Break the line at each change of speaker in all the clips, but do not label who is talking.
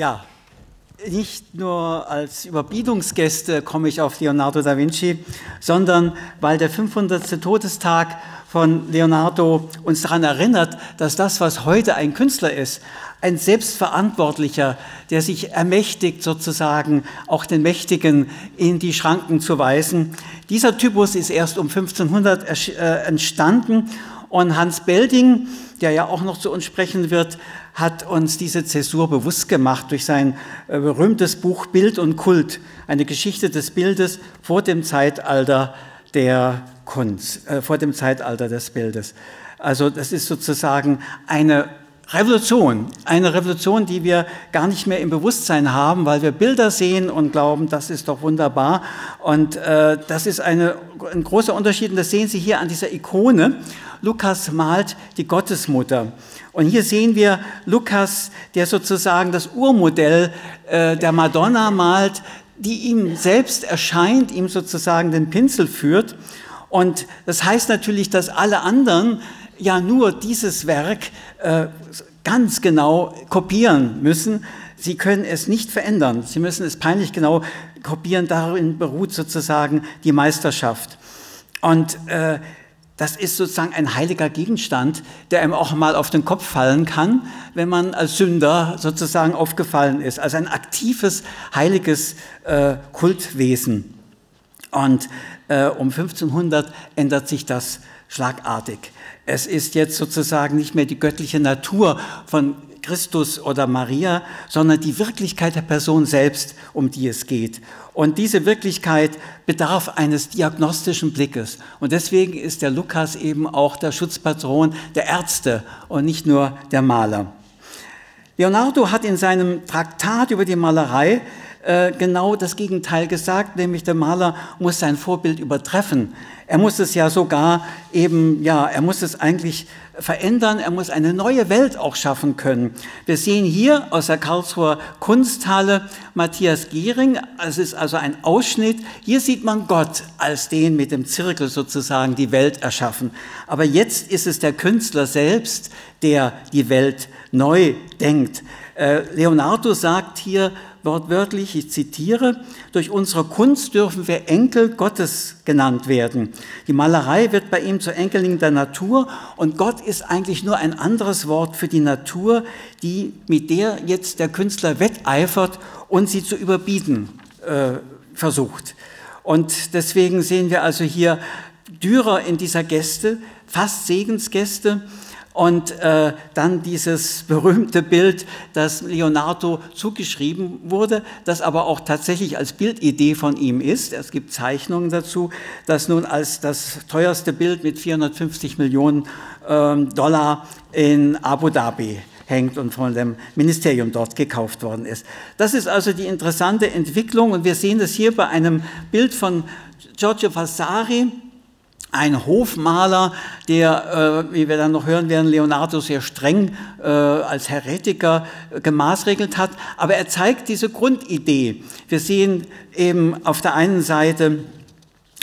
Ja, nicht nur als Überbietungsgäste komme ich auf Leonardo da Vinci, sondern weil der 500. Todestag von Leonardo uns daran erinnert, dass das, was heute ein Künstler ist, ein Selbstverantwortlicher, der sich ermächtigt, sozusagen auch den Mächtigen in die Schranken zu weisen. Dieser Typus ist erst um 1500 äh, entstanden und Hans Belding, der ja auch noch zu uns sprechen wird, hat uns diese Zäsur bewusst gemacht durch sein äh, berühmtes Buch Bild und Kult, eine Geschichte des Bildes vor dem Zeitalter der Kunst, äh, vor dem Zeitalter des Bildes. Also das ist sozusagen eine Revolution, eine Revolution, die wir gar nicht mehr im Bewusstsein haben, weil wir Bilder sehen und glauben, das ist doch wunderbar. Und äh, das ist eine, ein großer Unterschied und das sehen Sie hier an dieser Ikone. Lukas malt die Gottesmutter. Und hier sehen wir Lukas, der sozusagen das Urmodell äh, der Madonna malt, die ihm selbst erscheint, ihm sozusagen den Pinsel führt. Und das heißt natürlich, dass alle anderen ja nur dieses Werk äh, ganz genau kopieren müssen. Sie können es nicht verändern. Sie müssen es peinlich genau kopieren. Darin beruht sozusagen die Meisterschaft. Und äh, das ist sozusagen ein heiliger Gegenstand, der einem auch mal auf den Kopf fallen kann, wenn man als Sünder sozusagen aufgefallen ist. Also ein aktives, heiliges äh, Kultwesen. Und äh, um 1500 ändert sich das schlagartig. Es ist jetzt sozusagen nicht mehr die göttliche Natur von Christus oder Maria, sondern die Wirklichkeit der Person selbst, um die es geht. Und diese Wirklichkeit bedarf eines diagnostischen Blickes. Und deswegen ist der Lukas eben auch der Schutzpatron der Ärzte und nicht nur der Maler. Leonardo hat in seinem Traktat über die Malerei äh, genau das Gegenteil gesagt, nämlich der Maler muss sein Vorbild übertreffen. Er muss es ja sogar eben, ja, er muss es eigentlich verändern, er muss eine neue Welt auch schaffen können. Wir sehen hier aus der Karlsruher Kunsthalle Matthias Giering, es ist also ein Ausschnitt, hier sieht man Gott als den mit dem Zirkel sozusagen die Welt erschaffen. Aber jetzt ist es der Künstler selbst, der die Welt neu denkt. Äh, Leonardo sagt hier, wortwörtlich, ich zitiere, durch unsere Kunst dürfen wir Enkel Gottes genannt werden. Die Malerei wird bei ihm zur Enkelin der Natur und Gott ist eigentlich nur ein anderes Wort für die Natur, die, mit der jetzt der Künstler wetteifert und sie zu überbieten äh, versucht. Und deswegen sehen wir also hier Dürer in dieser Gäste, fast Segensgäste, und äh, dann dieses berühmte Bild, das Leonardo zugeschrieben wurde, das aber auch tatsächlich als Bildidee von ihm ist. Es gibt Zeichnungen dazu, das nun als das teuerste Bild mit 450 Millionen ähm, Dollar in Abu Dhabi hängt und von dem Ministerium dort gekauft worden ist. Das ist also die interessante Entwicklung und wir sehen das hier bei einem Bild von Giorgio Vasari, ein Hofmaler, der, äh, wie wir dann noch hören werden, Leonardo sehr streng äh, als Heretiker äh, gemaßregelt hat. Aber er zeigt diese Grundidee. Wir sehen eben auf der einen Seite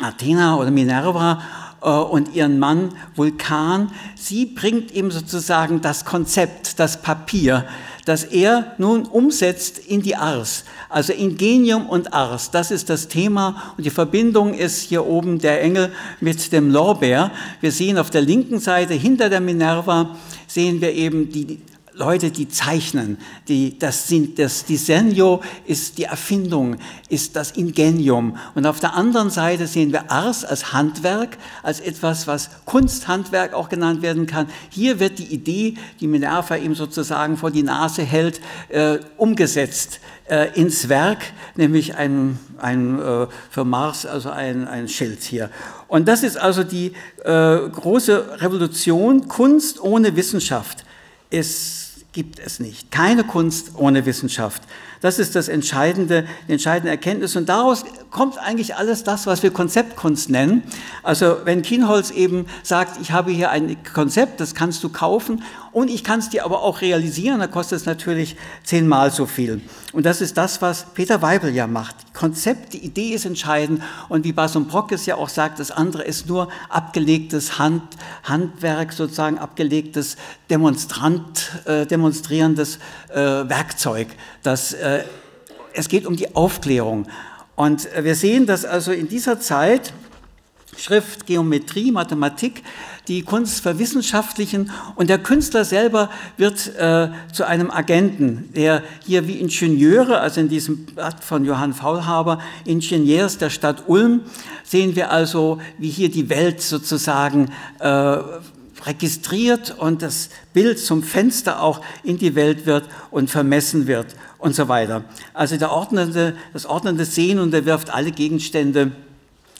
Athena oder Minerva und ihren Mann Vulkan. Sie bringt ihm sozusagen das Konzept, das Papier, das er nun umsetzt in die Ars. Also Ingenium und Ars, das ist das Thema und die Verbindung ist hier oben der Engel mit dem Lorbeer. Wir sehen auf der linken Seite hinter der Minerva sehen wir eben die Leute, die zeichnen, die, das sind, das Disegno ist die Erfindung, ist das Ingenium. Und auf der anderen Seite sehen wir Ars als Handwerk, als etwas, was Kunsthandwerk auch genannt werden kann. Hier wird die Idee, die Minerva ihm sozusagen vor die Nase hält, äh, umgesetzt äh, ins Werk, nämlich ein, ein äh, für Mars, also ein, ein Schild hier. Und das ist also die äh, große Revolution, Kunst ohne Wissenschaft. ist gibt es nicht. Keine Kunst ohne Wissenschaft. Das ist das entscheidende, die entscheidende Erkenntnis. Und daraus kommt eigentlich alles das, was wir Konzeptkunst nennen. Also wenn Kienholz eben sagt, ich habe hier ein Konzept, das kannst du kaufen und ich kann es dir aber auch realisieren, dann kostet es natürlich zehnmal so viel. Und das ist das, was Peter Weibel ja macht. Konzept, die Idee ist entscheidend und wie Bason Brock es ja auch sagt, das andere ist nur abgelegtes Hand, Handwerk, sozusagen abgelegtes Demonstrant, äh, demonstrierendes äh, Werkzeug. Das, äh, es geht um die Aufklärung. Und wir sehen, dass also in dieser Zeit Schrift, Geometrie, Mathematik die Kunst verwissenschaftlichen und der Künstler selber wird äh, zu einem Agenten, der hier wie Ingenieure, also in diesem Blatt von Johann Faulhaber, Ingenieurs der Stadt Ulm, sehen wir also, wie hier die Welt sozusagen äh, registriert und das Bild zum Fenster auch in die Welt wird und vermessen wird und so weiter. Also der ordnende, das ordnende Sehen und wirft alle Gegenstände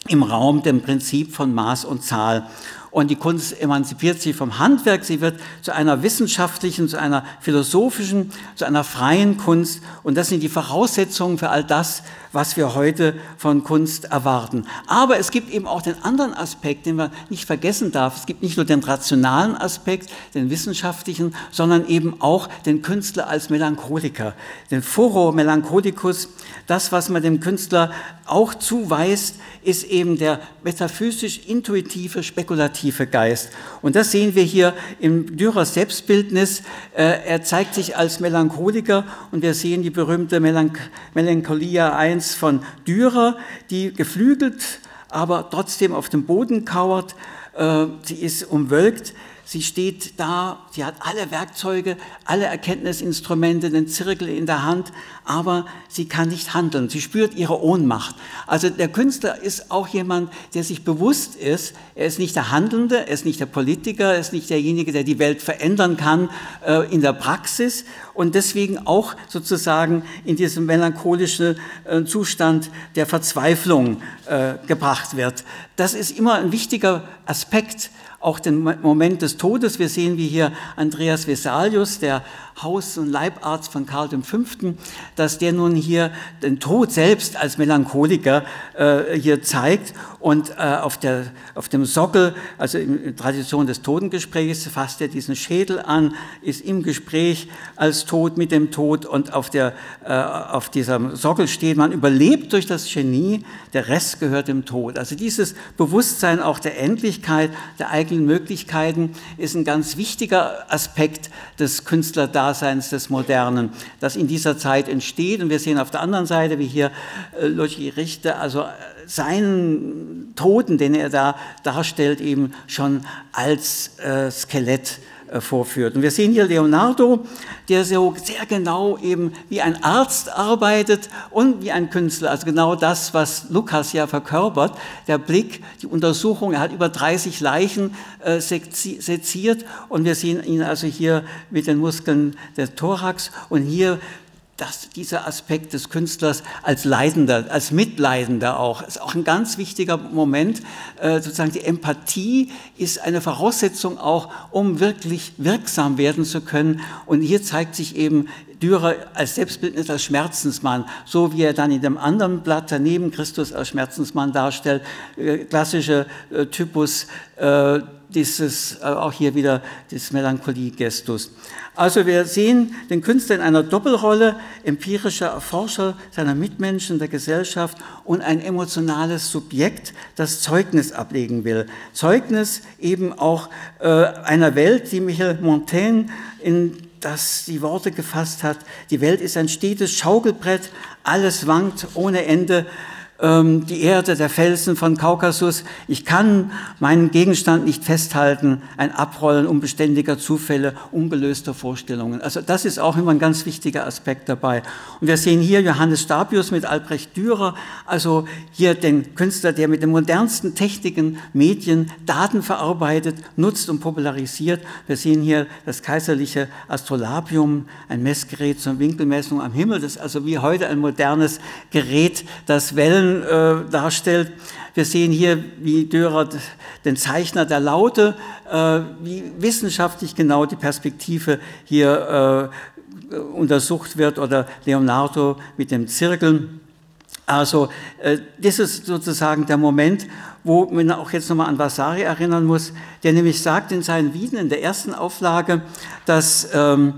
im Raum dem Prinzip von Maß und Zahl. Und die Kunst emanzipiert sich vom Handwerk, sie wird zu einer wissenschaftlichen, zu einer philosophischen, zu einer freien Kunst. Und das sind die Voraussetzungen für all das, was wir heute von Kunst erwarten. Aber es gibt eben auch den anderen Aspekt, den man nicht vergessen darf. Es gibt nicht nur den rationalen Aspekt, den wissenschaftlichen, sondern eben auch den Künstler als Melancholiker, den Foro Melancholicus. Das, was man dem Künstler auch zuweist, ist eben der metaphysisch-intuitive, spekulative Geist. Und das sehen wir hier im Dürers Selbstbildnis. Äh, er zeigt sich als Melancholiker und wir sehen die berühmte Melancholia 1 von Dürer, die geflügelt, aber trotzdem auf dem Boden kauert. Äh, sie ist umwölkt Sie steht da, sie hat alle Werkzeuge, alle Erkenntnisinstrumente, den Zirkel in der Hand, aber sie kann nicht handeln. Sie spürt ihre Ohnmacht. Also der Künstler ist auch jemand, der sich bewusst ist, er ist nicht der Handelnde, er ist nicht der Politiker, er ist nicht derjenige, der die Welt verändern kann äh, in der Praxis und deswegen auch sozusagen in diesem melancholischen äh, Zustand der Verzweiflung äh, gebracht wird. Das ist immer ein wichtiger Aspekt auch den Moment des Todes. Wir sehen, wie hier Andreas Vesalius, der Haus- und Leibarzt von Karl V., dass der nun hier den Tod selbst als Melancholiker äh, hier zeigt und äh, auf, der, auf dem Sockel, also in Tradition des Totengesprächs, fasst er diesen Schädel an, ist im Gespräch als Tod mit dem Tod und auf, der, äh, auf diesem Sockel steht, man überlebt durch das Genie, der Rest gehört dem Tod. Also dieses Bewusstsein auch der Endlichkeit, der eigenen Möglichkeiten ist ein ganz wichtiger Aspekt des Künstlerdaseins des Modernen, das in dieser Zeit entsteht. Und wir sehen auf der anderen Seite, wie hier äh, Logi Richter, also seinen Toten, den er da darstellt, eben schon als äh, Skelett äh, vorführt. Und wir sehen hier Leonardo, der so sehr genau eben wie ein Arzt arbeitet und wie ein Künstler. Also genau das, was Lukas ja verkörpert. Der Blick, die Untersuchung, er hat über 30 Leichen äh, seziert und wir sehen ihn also hier mit den Muskeln des Thorax und hier dass dieser Aspekt des Künstlers als Leidender, als Mitleidender auch, ist auch ein ganz wichtiger Moment. Äh, sozusagen die Empathie ist eine Voraussetzung auch, um wirklich wirksam werden zu können. Und hier zeigt sich eben Dürer als Selbstbildnis als Schmerzensmann, so wie er dann in dem anderen Blatt daneben Christus als Schmerzensmann darstellt, äh, klassischer äh, Typus dieses, äh, auch hier wieder des Melancholie-Gestus. Also wir sehen den Künstler in einer Doppelrolle, empirischer Erforscher seiner Mitmenschen, der Gesellschaft und ein emotionales Subjekt, das Zeugnis ablegen will. Zeugnis eben auch äh, einer Welt, die Michel Montaigne in das die Worte gefasst hat, die Welt ist ein stetes Schaukelbrett, alles wankt ohne Ende, die Erde, der Felsen von Kaukasus. Ich kann meinen Gegenstand nicht festhalten, ein Abrollen unbeständiger Zufälle, ungelöster Vorstellungen. Also das ist auch immer ein ganz wichtiger Aspekt dabei. Und wir sehen hier Johannes Stabius mit Albrecht Dürer, also hier den Künstler, der mit den modernsten Techniken, Medien Daten verarbeitet, nutzt und popularisiert. Wir sehen hier das kaiserliche Astrolabium, ein Messgerät zur Winkelmessung am Himmel. Das ist also wie heute ein modernes Gerät, das Wellen äh, darstellt. Wir sehen hier, wie Dürer den Zeichner der Laute, äh, wie wissenschaftlich genau die Perspektive hier äh, untersucht wird oder Leonardo mit dem Zirkel. Also äh, das ist sozusagen der Moment, wo man auch jetzt nochmal an Vasari erinnern muss, der nämlich sagt in seinen Wieden in der ersten Auflage, dass ähm,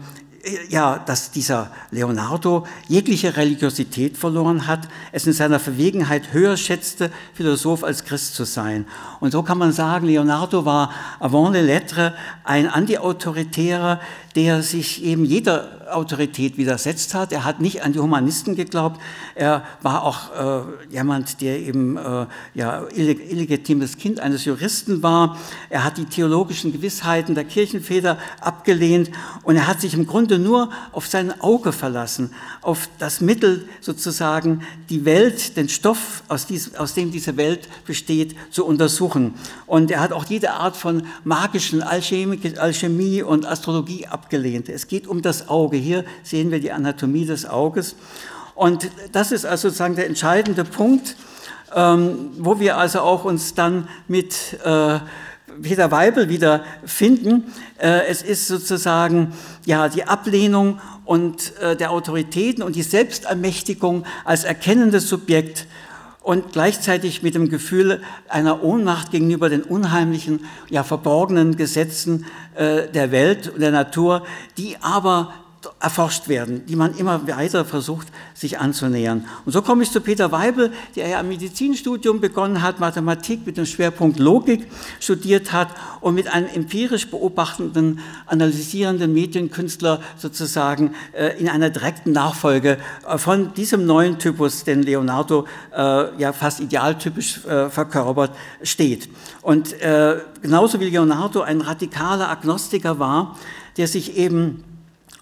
ja, dass dieser Leonardo jegliche Religiosität verloren hat, es in seiner Verwegenheit höher schätzte, Philosoph als Christ zu sein. Und so kann man sagen, Leonardo war avant les lettres ein Antiautoritärer, der sich eben jeder Autorität widersetzt hat. Er hat nicht an die Humanisten geglaubt. Er war auch äh, jemand, der eben äh, ja, illegitimes Kind eines Juristen war. Er hat die theologischen Gewissheiten der Kirchenväter abgelehnt und er hat sich im Grunde nur auf sein Auge verlassen, auf das Mittel sozusagen, die Welt, den Stoff, aus, diesem, aus dem diese Welt besteht, zu untersuchen. Und er hat auch jede Art von magischen Alchemie, Alchemie und Astrologie abgelehnt. Es geht um das Auge. Hier sehen wir die Anatomie des Auges. Und das ist also sozusagen der entscheidende Punkt, ähm, wo wir also auch uns dann mit äh, Peter Weibel wieder finden. Äh, es ist sozusagen ja die Ablehnung und äh, der Autoritäten und die Selbstermächtigung als erkennendes Subjekt und gleichzeitig mit dem Gefühl einer Ohnmacht gegenüber den unheimlichen, ja verborgenen Gesetzen äh, der Welt und der Natur, die aber erforscht werden, die man immer weiter versucht, sich anzunähern. Und so komme ich zu Peter Weibel, der ja ein Medizinstudium begonnen hat, Mathematik mit dem Schwerpunkt Logik studiert hat und mit einem empirisch beobachtenden, analysierenden Medienkünstler sozusagen äh, in einer direkten Nachfolge äh, von diesem neuen Typus, den Leonardo äh, ja fast idealtypisch verkörpert, steht. Und genauso wie Leonardo ein radikaler Agnostiker war, der sich eben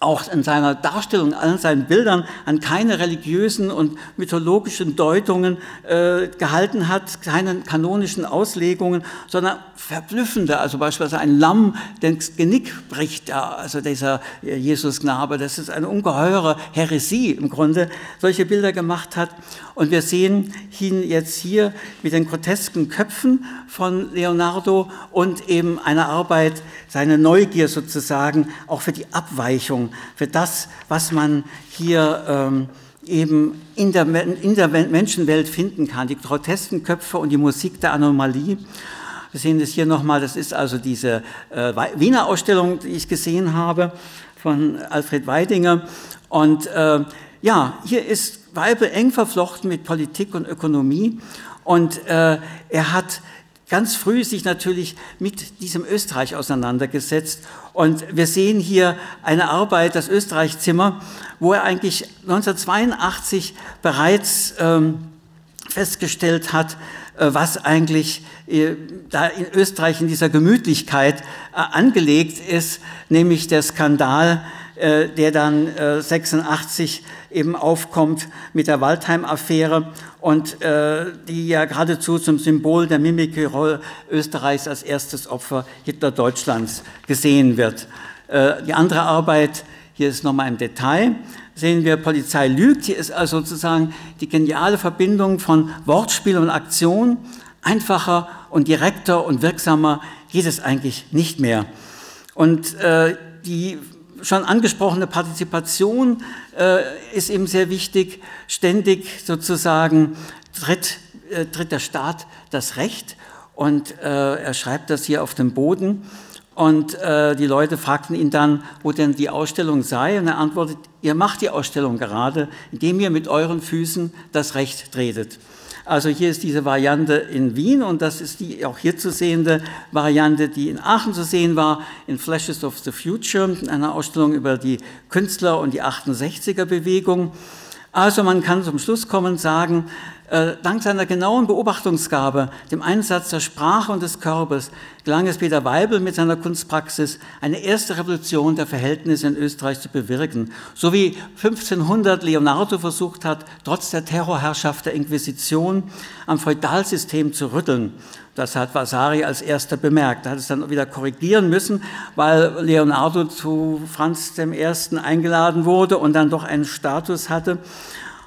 auch in seiner Darstellung, allen seinen Bildern an keine religiösen und mythologischen Deutungen äh, gehalten hat, keinen kanonischen Auslegungen, sondern verblüffende, also beispielsweise ein Lamm, das Genick bricht, ja, also dieser Jesus-Knabe, das ist eine ungeheure Häresie im Grunde, solche Bilder gemacht hat. Und wir sehen ihn jetzt hier mit den grotesken Köpfen von Leonardo und eben eine Arbeit, seine Neugier sozusagen, auch für die Abweichung, für das, was man hier ähm, eben in der, in der Menschenwelt finden kann, die grotesken Köpfe und die Musik der Anomalie. Wir sehen das hier nochmal, das ist also diese äh, Wiener Ausstellung, die ich gesehen habe von Alfred Weidinger. Und äh, ja, hier ist Weibel eng verflochten mit Politik und Ökonomie und äh, er hat ganz früh sich natürlich mit diesem Österreich auseinandergesetzt. Und wir sehen hier eine Arbeit, das Österreichzimmer, wo er eigentlich 1982 bereits ähm, festgestellt hat, äh, was eigentlich äh, da in Österreich in dieser Gemütlichkeit äh, angelegt ist, nämlich der Skandal, der dann 86 eben aufkommt mit der Waldheim-Affäre und die ja geradezu zum Symbol der Mimikry Österreichs als erstes Opfer Hitler-Deutschlands gesehen wird. Die andere Arbeit, hier ist nochmal im Detail, sehen wir, Polizei lügt. Hier ist also sozusagen die geniale Verbindung von Wortspiel und Aktion. Einfacher und direkter und wirksamer geht es eigentlich nicht mehr. Und äh, die schon angesprochene Partizipation äh, ist eben sehr wichtig. Ständig sozusagen tritt, äh, tritt der Staat das Recht und äh, er schreibt das hier auf dem Boden. Und äh, die Leute fragten ihn dann, wo denn die Ausstellung sei. Und er antwortet, ihr macht die Ausstellung gerade, indem ihr mit euren Füßen das Recht tretet. Also hier ist diese Variante in Wien und das ist die auch hier zu sehende Variante, die in Aachen zu sehen war, in Flashes of the Future, in einer Ausstellung über die Künstler und die 68er Bewegung. Also man kann zum Schluss kommen und sagen, dank seiner genauen Beobachtungsgabe, dem Einsatz der Sprache und des Körpers, gelang es Peter Weibel mit seiner Kunstpraxis, eine erste Revolution der Verhältnisse in Österreich zu bewirken. So wie 1500 Leonardo versucht hat, trotz der Terrorherrschaft der Inquisition am Feudalsystem zu rütteln. Das hat Vasari als erster bemerkt. Er hat es dann wieder korrigieren müssen, weil Leonardo zu Franz I. eingeladen wurde und dann doch einen Status hatte.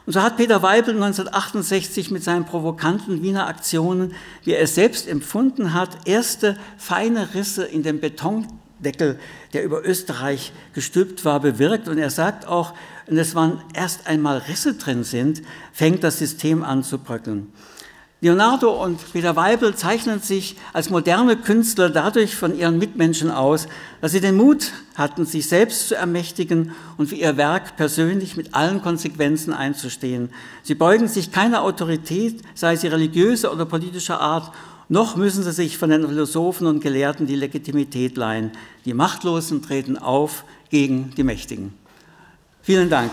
Und so hat Peter Weibel 1968 mit seinen provokanten Wiener Aktionen, wie er es selbst empfunden hat, erste feine Risse in dem Betondeckel, der über Österreich gestülpt war, bewirkt. Und er sagt auch, es wann erst einmal Risse drin sind, fängt das System an zu bröckeln. Leonardo und Peter Weibel zeichnen sich als moderne Künstler dadurch von ihren Mitmenschen aus, dass sie den Mut hatten, sich selbst zu ermächtigen und für ihr Werk persönlich mit allen Konsequenzen einzustehen. Sie beugen sich keiner Autorität, sei sie religiöser oder politischer Art, noch müssen sie sich von den Philosophen und Gelehrten die Legitimität leihen. Die Machtlosen treten auf gegen die Mächtigen. Vielen Dank.